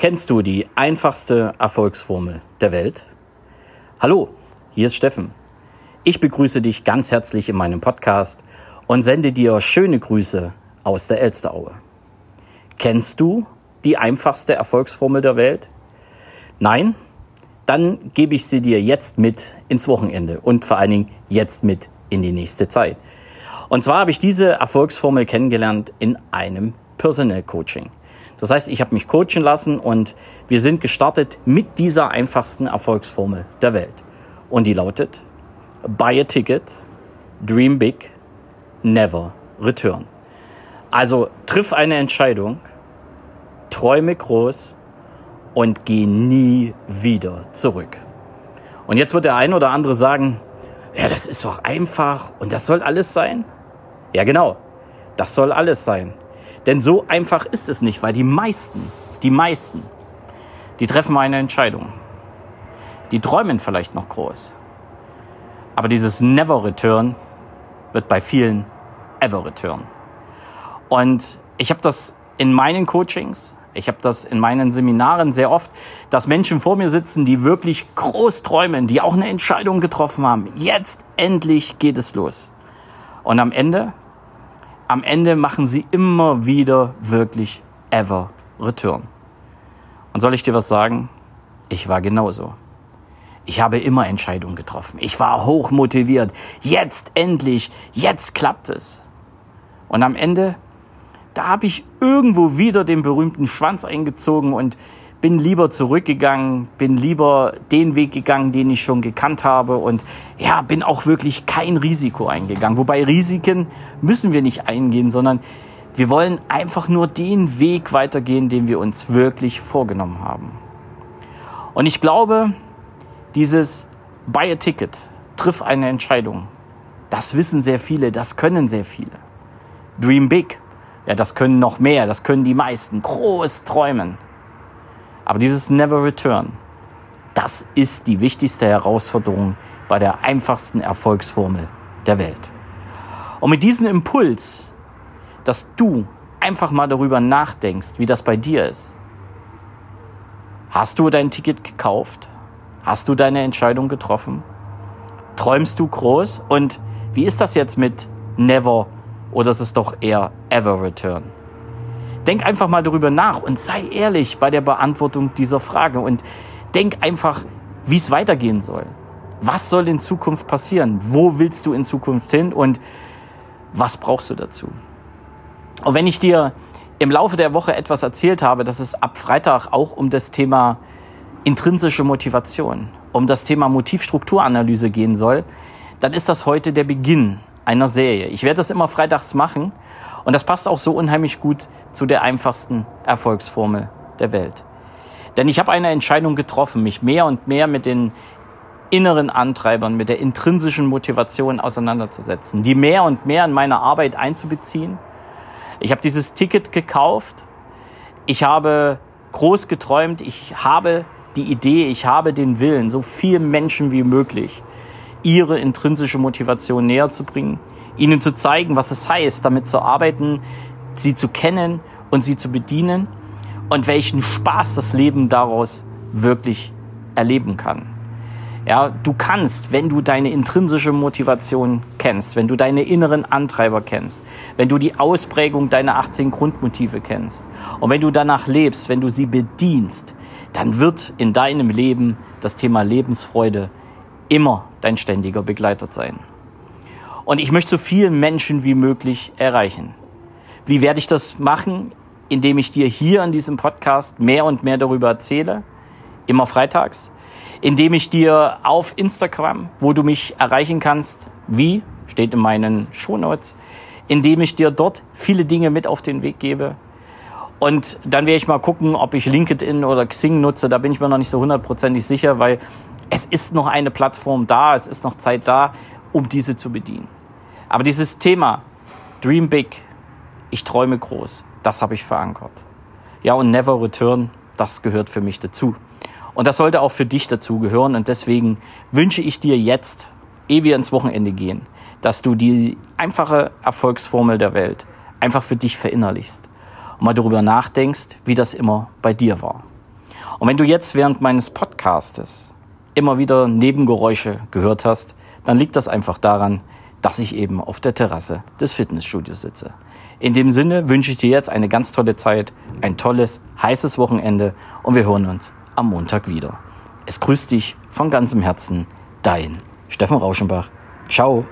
Kennst du die einfachste Erfolgsformel der Welt? Hallo, hier ist Steffen. Ich begrüße dich ganz herzlich in meinem Podcast und sende dir schöne Grüße aus der Elsteraue. Kennst du die einfachste Erfolgsformel der Welt? Nein? Dann gebe ich sie dir jetzt mit ins Wochenende und vor allen Dingen jetzt mit in die nächste Zeit. Und zwar habe ich diese Erfolgsformel kennengelernt in einem Personal Coaching. Das heißt, ich habe mich coachen lassen und wir sind gestartet mit dieser einfachsten Erfolgsformel der Welt. Und die lautet, buy a ticket, dream big, never return. Also triff eine Entscheidung, träume groß und geh nie wieder zurück. Und jetzt wird der ein oder andere sagen, ja, das ist doch einfach und das soll alles sein? Ja, genau, das soll alles sein. Denn so einfach ist es nicht, weil die meisten, die meisten, die treffen eine Entscheidung. Die träumen vielleicht noch groß. Aber dieses Never Return wird bei vielen Ever Return. Und ich habe das in meinen Coachings, ich habe das in meinen Seminaren sehr oft, dass Menschen vor mir sitzen, die wirklich groß träumen, die auch eine Entscheidung getroffen haben. Jetzt endlich geht es los. Und am Ende am Ende machen sie immer wieder wirklich ever return. Und soll ich dir was sagen? Ich war genauso. Ich habe immer Entscheidungen getroffen. Ich war hoch motiviert. Jetzt endlich, jetzt klappt es. Und am Ende, da habe ich irgendwo wieder den berühmten Schwanz eingezogen und bin lieber zurückgegangen, bin lieber den Weg gegangen, den ich schon gekannt habe und ja, bin auch wirklich kein Risiko eingegangen. Wobei Risiken müssen wir nicht eingehen, sondern wir wollen einfach nur den Weg weitergehen, den wir uns wirklich vorgenommen haben. Und ich glaube, dieses Buy a Ticket, triff eine Entscheidung, das wissen sehr viele, das können sehr viele. Dream big, ja, das können noch mehr, das können die meisten. Groß träumen. Aber dieses Never Return, das ist die wichtigste Herausforderung bei der einfachsten Erfolgsformel der Welt. Und mit diesem Impuls, dass du einfach mal darüber nachdenkst, wie das bei dir ist. Hast du dein Ticket gekauft? Hast du deine Entscheidung getroffen? Träumst du groß? Und wie ist das jetzt mit Never oder ist es doch eher Ever Return? Denk einfach mal darüber nach und sei ehrlich bei der Beantwortung dieser Frage und denk einfach, wie es weitergehen soll. Was soll in Zukunft passieren? Wo willst du in Zukunft hin und was brauchst du dazu? Und wenn ich dir im Laufe der Woche etwas erzählt habe, dass es ab Freitag auch um das Thema intrinsische Motivation, um das Thema Motivstrukturanalyse gehen soll, dann ist das heute der Beginn einer Serie. Ich werde das immer freitags machen und das passt auch so unheimlich gut zu der einfachsten Erfolgsformel der Welt. Denn ich habe eine Entscheidung getroffen, mich mehr und mehr mit den inneren Antreibern, mit der intrinsischen Motivation auseinanderzusetzen, die mehr und mehr in meine Arbeit einzubeziehen. Ich habe dieses Ticket gekauft. Ich habe groß geträumt. Ich habe die Idee, ich habe den Willen, so vielen Menschen wie möglich ihre intrinsische Motivation näher zu bringen ihnen zu zeigen, was es heißt, damit zu arbeiten, sie zu kennen und sie zu bedienen und welchen Spaß das Leben daraus wirklich erleben kann. Ja, du kannst, wenn du deine intrinsische Motivation kennst, wenn du deine inneren Antreiber kennst, wenn du die Ausprägung deiner 18 Grundmotive kennst und wenn du danach lebst, wenn du sie bedienst, dann wird in deinem Leben das Thema Lebensfreude immer dein ständiger Begleiter sein. Und ich möchte so viele Menschen wie möglich erreichen. Wie werde ich das machen? Indem ich dir hier in diesem Podcast mehr und mehr darüber erzähle, immer freitags. Indem ich dir auf Instagram, wo du mich erreichen kannst, wie, steht in meinen Shownotes, indem ich dir dort viele Dinge mit auf den Weg gebe. Und dann werde ich mal gucken, ob ich LinkedIn oder Xing nutze. Da bin ich mir noch nicht so hundertprozentig sicher, weil es ist noch eine Plattform da, es ist noch Zeit da, um diese zu bedienen. Aber dieses Thema Dream Big, ich träume groß, das habe ich verankert. Ja, und Never Return, das gehört für mich dazu. Und das sollte auch für dich dazu gehören. Und deswegen wünsche ich dir jetzt, ehe wir ins Wochenende gehen, dass du die einfache Erfolgsformel der Welt einfach für dich verinnerlichst und mal darüber nachdenkst, wie das immer bei dir war. Und wenn du jetzt während meines Podcastes immer wieder Nebengeräusche gehört hast, dann liegt das einfach daran, dass ich eben auf der Terrasse des Fitnessstudios sitze. In dem Sinne wünsche ich dir jetzt eine ganz tolle Zeit, ein tolles, heißes Wochenende und wir hören uns am Montag wieder. Es grüßt dich von ganzem Herzen, dein Steffen Rauschenbach. Ciao.